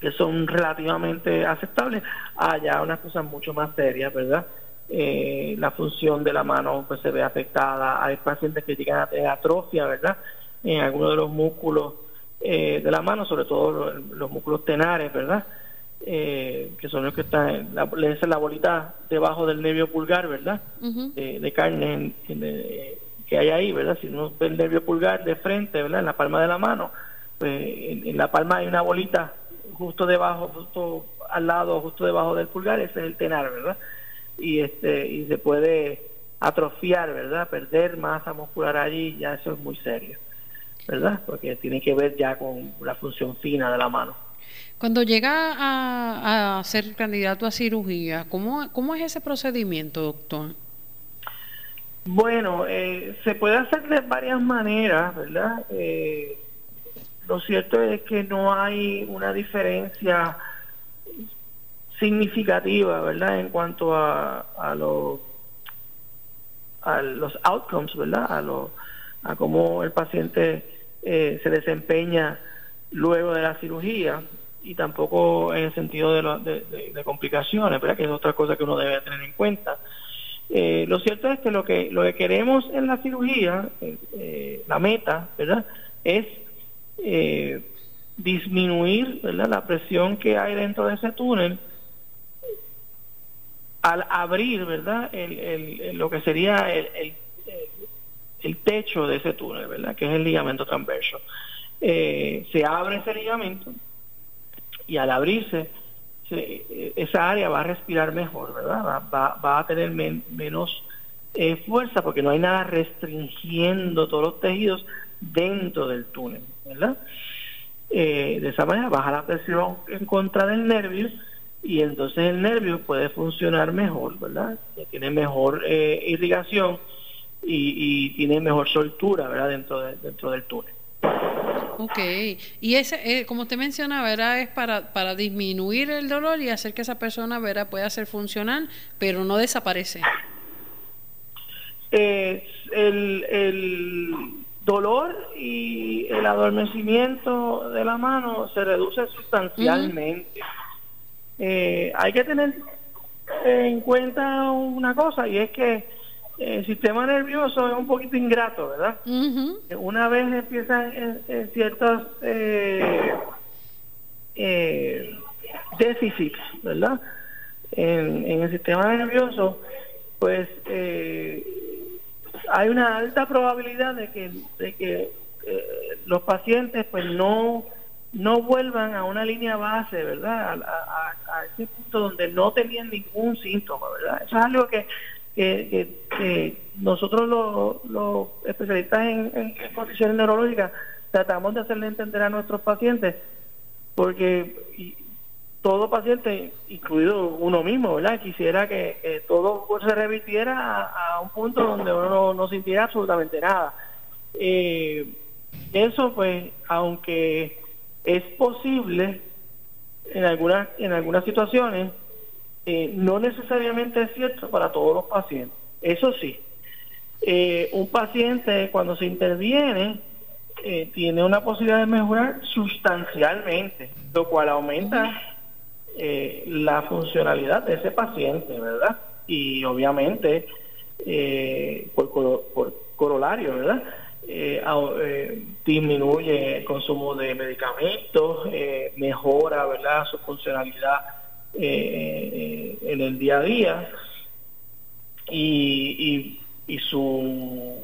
que son relativamente aceptables. A ya unas cosas mucho más serias verdad la función de la mano pues se ve afectada. Hay pacientes que llegan a tener atrofia verdad en algunos de los músculos eh, de la mano, sobre todo los, músculos tenares, ¿verdad? Eh, que son los que están, la, es la bolita debajo del nervio pulgar, ¿verdad? Eh, de carne que hay ahí, ¿verdad? Si uno ve el nervio pulgar de frente, ¿verdad? En la palma de la mano, pues en, la palma hay una bolita justo debajo, justo al lado, justo debajo del pulgar, ese es el tenar, ¿verdad? Y este y se puede atrofiar, ¿verdad? Perder masa muscular allí, ya eso es muy serio, ¿verdad? Porque tiene que ver ya con la función fina de la mano. Cuando llega a, ser candidato a cirugía, ¿cómo, ¿cómo es ese procedimiento, doctor? Bueno, eh, se puede hacer de varias maneras, ¿verdad? Eh, lo cierto es que no hay una diferencia significativa, ¿verdad? En cuanto a, a, los a los outcomes, ¿verdad? A, lo, a cómo el paciente eh, se desempeña luego de la cirugía y tampoco en el sentido de, de, complicaciones, ¿verdad? Que es otra cosa que uno debe tener en cuenta. Eh, lo cierto es que lo que lo que queremos en la cirugía, eh, la meta, ¿verdad? Es eh, disminuir la presión que hay dentro de ese túnel al abrir verdad el, lo que sería el, el, techo de ese túnel verdad que es el ligamento transverso eh, se abre ese ligamento y al abrirse esa área va a respirar mejor verdad va, va, a tener menos eh, fuerza porque no hay nada restringiendo todos los tejidos dentro del túnel ¿verdad? Eh, de esa manera baja la presión en contra del nervio y entonces el nervio puede funcionar mejor, ¿verdad? Tiene mejor eh, irrigación y, tiene mejor soltura, ¿verdad? Dentro, dentro del túnel. Ok, y ese, eh, como te mencionaba, ¿verdad? es para, para disminuir el dolor y hacer que esa persona ¿verdad? pueda ser funcional, pero no desaparece. el, el dolor y el adormecimiento de la mano se reduce sustancialmente. Eh, hay que tener en cuenta una cosa y es que el sistema nervioso es un poquito ingrato, ¿verdad? Una vez empiezan ciertos eh, eh, déficits, ¿verdad? En, el sistema nervioso, pues eh, hay una alta probabilidad de que, de que eh, los pacientes pues no no vuelvan a una línea base, ¿verdad? A, ese punto donde no tenían ningún síntoma, ¿verdad? Eso es algo que, que, nosotros los, especialistas en, condiciones neurológicas tratamos de hacerle entender a nuestros pacientes, porque todo paciente, incluido uno mismo, ¿verdad? Quisiera que, todo se revirtiera a, un punto donde uno no, sintiera absolutamente nada. Eh, eso, pues, aunque es posible en algunas en algunas situaciones, eh, no necesariamente es cierto para todos los pacientes. Eso sí, eh, un paciente cuando se interviene tiene una posibilidad de mejorar sustancialmente, lo cual aumenta eh, la funcionalidad de ese paciente, ¿verdad? Y obviamente, eh, por, por, corolario, ¿verdad? Eh, disminuye el consumo de medicamentos, mejora, ¿verdad? Su funcionalidad en el día a día y, y, su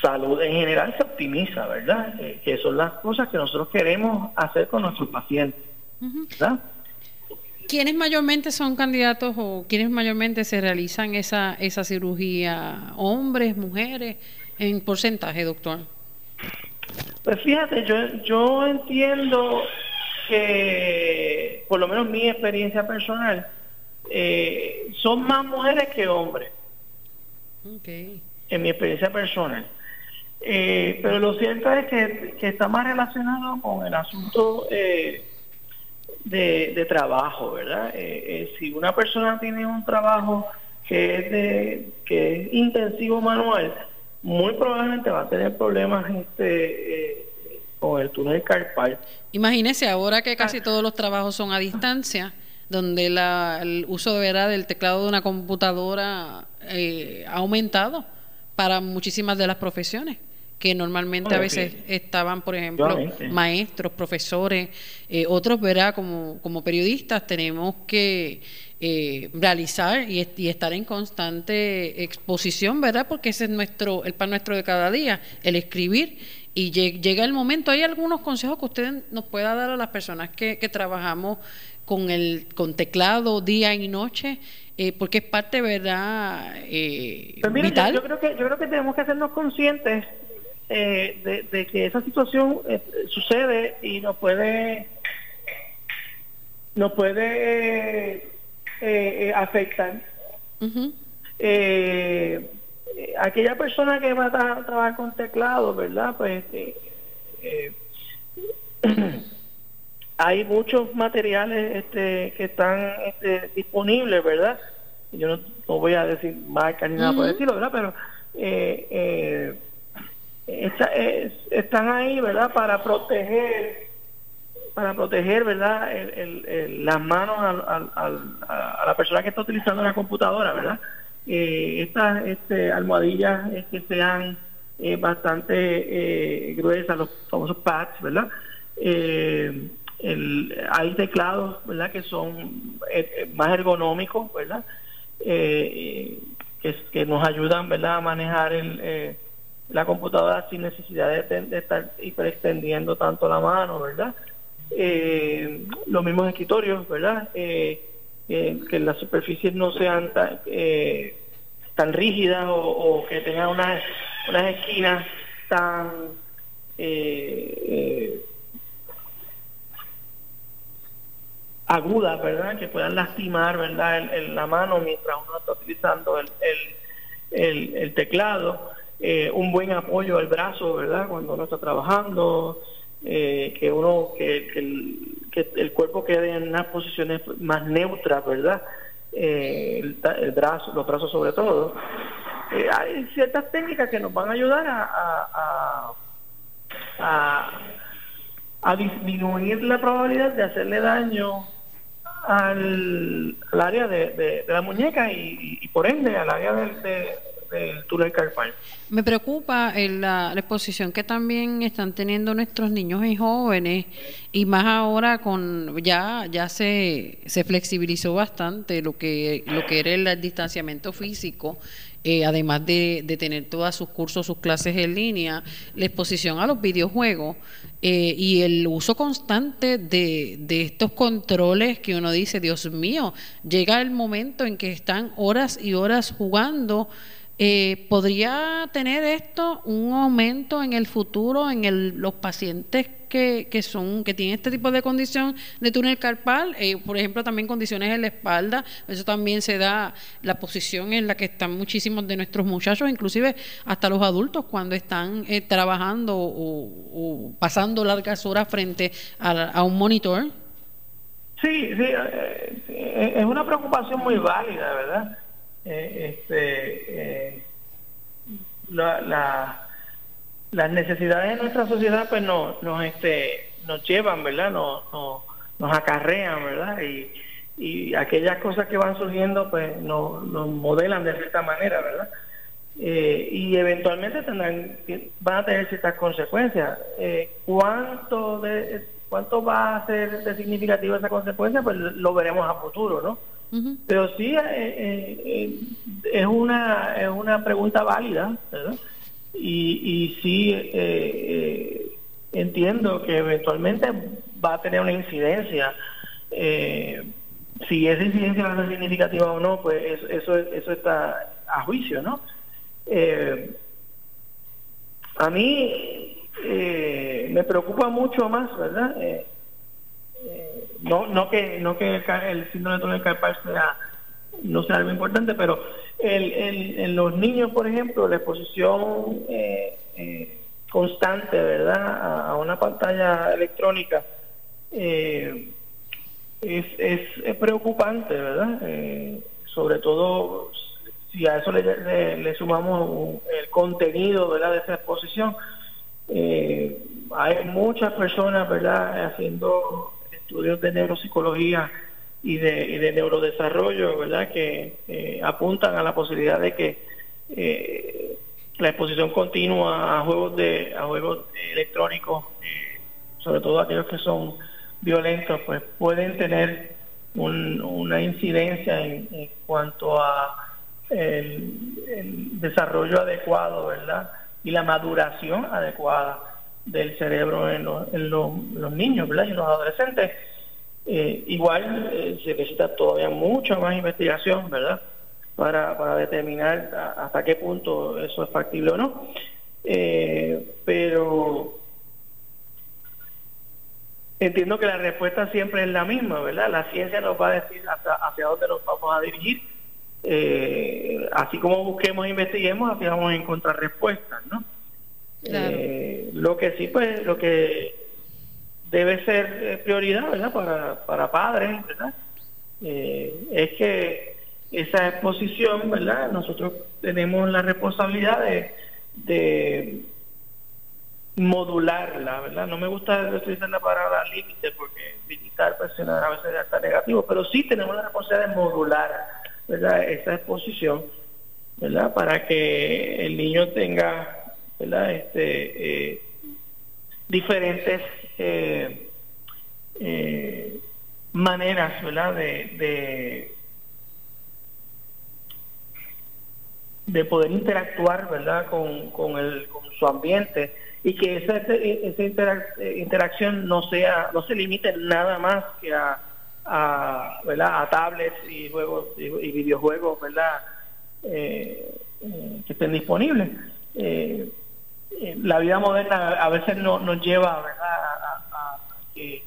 salud en general se optimiza, ¿verdad? que son las cosas que nosotros queremos hacer con nuestros pacientes, ¿verdad? ¿Quiénes mayormente son candidatos o quiénes mayormente se realizan esa, esa cirugía? ¿Hombres, mujeres? ¿En porcentaje, doctor? Pues fíjate, yo, yo entiendo que, por lo menos mi experiencia personal, eh, son más mujeres que hombres. Okay. En mi experiencia personal. Eh, pero lo cierto es que, que, está más relacionado con el asunto eh, de, trabajo, ¿verdad? Si una persona tiene un trabajo que es de que es intensivo manual, muy probablemente va a tener problemas este eh, el túnel carpal. Imagínese ahora que casi todos los trabajos son a distancia, donde la, el uso de verdad del teclado de una computadora ha aumentado para muchísimas de las profesiones que normalmente a veces estaban, por ejemplo, maestros, profesores, eh, otros, ¿verdad? Como, como periodistas tenemos que eh, realizar y, estar en constante exposición, ¿verdad? Porque ese es nuestro, el pan nuestro de cada día, el escribir y llega el momento. ¿Hay algunos consejos que usted nos pueda dar a las personas que, que trabajamos con el con teclado día y noche? Eh, porque es parte, ¿verdad? Eh, pues vital. Yo, creo que, yo creo que tenemos que hacernos conscientes eh, de, que esa situación eh, sucede y nos puede nos puede afectar. Aquella persona que va a trabajar con teclado, ¿verdad? Pues hay muchos materiales este, que están este, disponibles, ¿verdad? Yo no, voy a decir marca ni nada por decirlo, ¿verdad? Pero eh, eh, están ahí, ¿verdad? Para proteger, para proteger, ¿verdad? las manos a la persona que está utilizando la computadora, ¿verdad? Eh, estas este, almohadillas que sean eh, bastante gruesas, los famosos pads, ¿verdad? Hay teclados, ¿verdad? Que son más ergonómicos, ¿verdad? que, nos ayudan, ¿verdad? A manejar la computadora sin necesidad de, estar hiperextendiendo tanto la mano, ¿verdad? Eh, los mismos escritorios, ¿verdad? Eh, que las superficies no sean tan, eh, tan rígidas o, que tengan unas, unas esquinas tan agudas, ¿verdad? Que puedan lastimar, ¿verdad? la mano mientras uno está utilizando el, el, teclado. Eh, un buen apoyo al brazo, ¿verdad? Cuando uno está trabajando, eh, que uno, que, el, cuerpo quede en unas posiciones más neutras, ¿verdad? Eh, el, brazo, los brazos sobre todo. hay ciertas técnicas que nos van a ayudar a, a, disminuir la probabilidad de hacerle daño al, área de, la muñeca y, por ende al área de, me preocupa la, exposición que también están teniendo nuestros niños y jóvenes y más ahora con ya ya se, se flexibilizó bastante lo que lo que era el distanciamiento físico eh, además de, de, tener todos sus cursos, sus clases en línea, la exposición a los videojuegos eh, y el uso constante de, de, estos controles que uno dice, Dios mío, llega el momento en que están horas y horas jugando eh, ¿Podría tener esto un aumento en el futuro en el, los pacientes que, que, son que tienen este tipo de condición de túnel carpal? Eh, por ejemplo, también condiciones en la espalda. Eso también se da la posición en la que están muchísimos de nuestros muchachos, inclusive hasta los adultos cuando están eh, trabajando o, pasando largas horas frente a, a un monitor. Sí, sí, es una preocupación muy válida, ¿verdad? Eh, este, eh, la, las necesidades de nuestra sociedad pues nos, nos, este, nos llevan, ¿verdad? Nos, nos, acarrean, ¿verdad? Y, aquellas cosas que van surgiendo pues nos, modelan de cierta manera, ¿verdad? Eh, y eventualmente tendrán van a tener ciertas consecuencias. ¿Cuánto de cuánto va a ser de significativo esa consecuencia? Pues lo veremos a futuro, ¿no? Pero sí eh, eh, eh, es, una, es una pregunta válida, ¿verdad? Y, y sí entiendo que eventualmente va a tener una incidencia. si esa incidencia va a ser significativa o no, pues eso, eso está a juicio, ¿no? a mí me preocupa mucho más, ¿verdad? No no que no que el, síndrome de túnel carpal sea no sea algo importante pero el, en los niños por ejemplo la exposición eh, eh, constante verdad a, una pantalla electrónica eh, es, preocupante verdad sobre todo si a eso le, le, sumamos el contenido verdad de esa exposición hay muchas personas verdad haciendo estudios de neuropsicología y de, de neurodesarrollo, ¿verdad? Que eh, apuntan a la posibilidad de que eh, la exposición continua a juegos de a juegos electrónicos, eh, sobre todo aquellos que son violentos, pues pueden tener una incidencia en, cuanto a el, desarrollo adecuado, ¿verdad? Y la maduración adecuada del cerebro en, los niños ¿verdad? y los adolescentes. Eh, igual eh, se necesita todavía mucha más investigación, ¿verdad? Para, para determinar hasta qué punto eso es factible o no. Eh, pero entiendo que la respuesta siempre es la misma, ¿verdad? La ciencia nos va a decir hasta hacia dónde nos vamos a dirigir. así como busquemos e investiguemos, así vamos a encontrar respuestas, ¿no? Lo que sí, pues, lo que debe ser eh, prioridad ¿verdad? Para, para padres ¿verdad? Eh, es que esa exposición verdad nosotros tenemos la responsabilidad de, modularla verdad no me gusta utilizar la palabra límite porque limitar pues a veces está negativo pero sí tenemos la responsabilidad de modular verdad esa exposición verdad para que el niño tenga verdad este eh, diferentes eh, eh, maneras ¿verdad? De, de, poder interactuar ¿verdad? Con, con, el, con su ambiente y que esa, esa interacción no sea no se limite nada más que a, a, ¿verdad? a tablets y juegos y, videojuegos ¿verdad? Eh, que estén disponibles la vida moderna a veces no, nos lleva A, que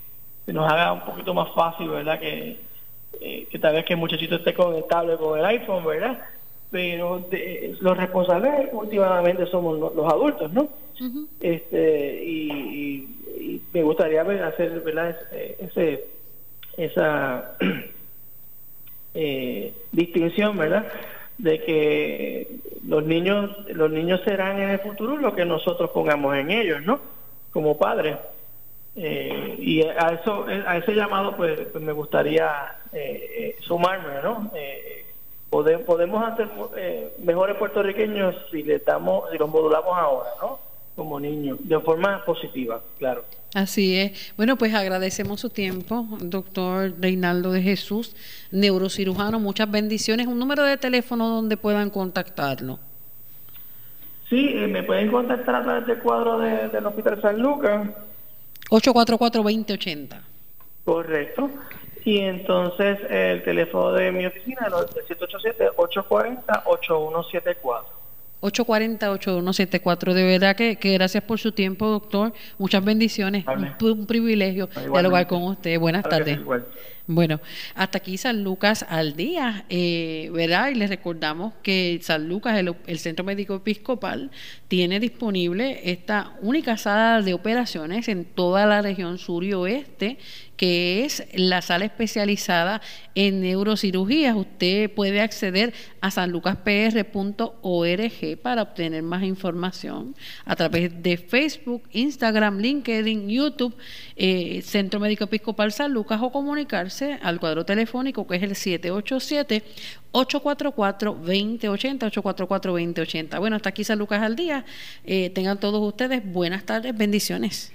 nos haga un poquito más fácil, ¿verdad? Que, eh, que tal vez que el muchachito esté con el tablet con el iPhone, ¿verdad? Pero los responsables últimamente somos los, adultos, ¿no? este y, me gustaría hacer, ¿verdad? Ese, esa eh, distinción, ¿verdad? De que los niños los niños serán en el futuro lo que nosotros pongamos en ellos no como padres. Eh, y a eso a ese llamado pues, pues me gustaría eh, eh, sumarme no podemos podemos hacer mejores puertorriqueños si le damos si los modulamos ahora no como niños de forma positiva claro Así es. Bueno, pues agradecemos su tiempo, doctor Reinaldo de Jesús, neurocirujano. Muchas bendiciones. Un número de teléfono donde puedan contactarlo. Sí, eh, me pueden contactar a través del cuadro del Hospital San Lucas. 844-2080. Correcto. Y entonces el teléfono de mi oficina es el 787-840-8174. 840-8174. De verdad que, que, gracias por su tiempo, doctor. Muchas bendiciones. Un, privilegio dialogar con usted. Buenas tardes. Bueno, hasta aquí San Lucas al día, eh, ¿verdad? Y les recordamos que San Lucas, el, Centro Médico Episcopal, tiene disponible esta única sala de operaciones en toda la región sur y oeste que es la sala especializada en neurocirugías. Usted puede acceder a sanlucaspr.org para obtener más información a través de Facebook, Instagram, LinkedIn, YouTube, eh, Centro Médico Episcopal San Lucas o al cuadro telefónico que es el 787 844-2080, 844-2080. Bueno, hasta aquí San Lucas al día. Eh, tengan todos ustedes buenas tardes, bendiciones.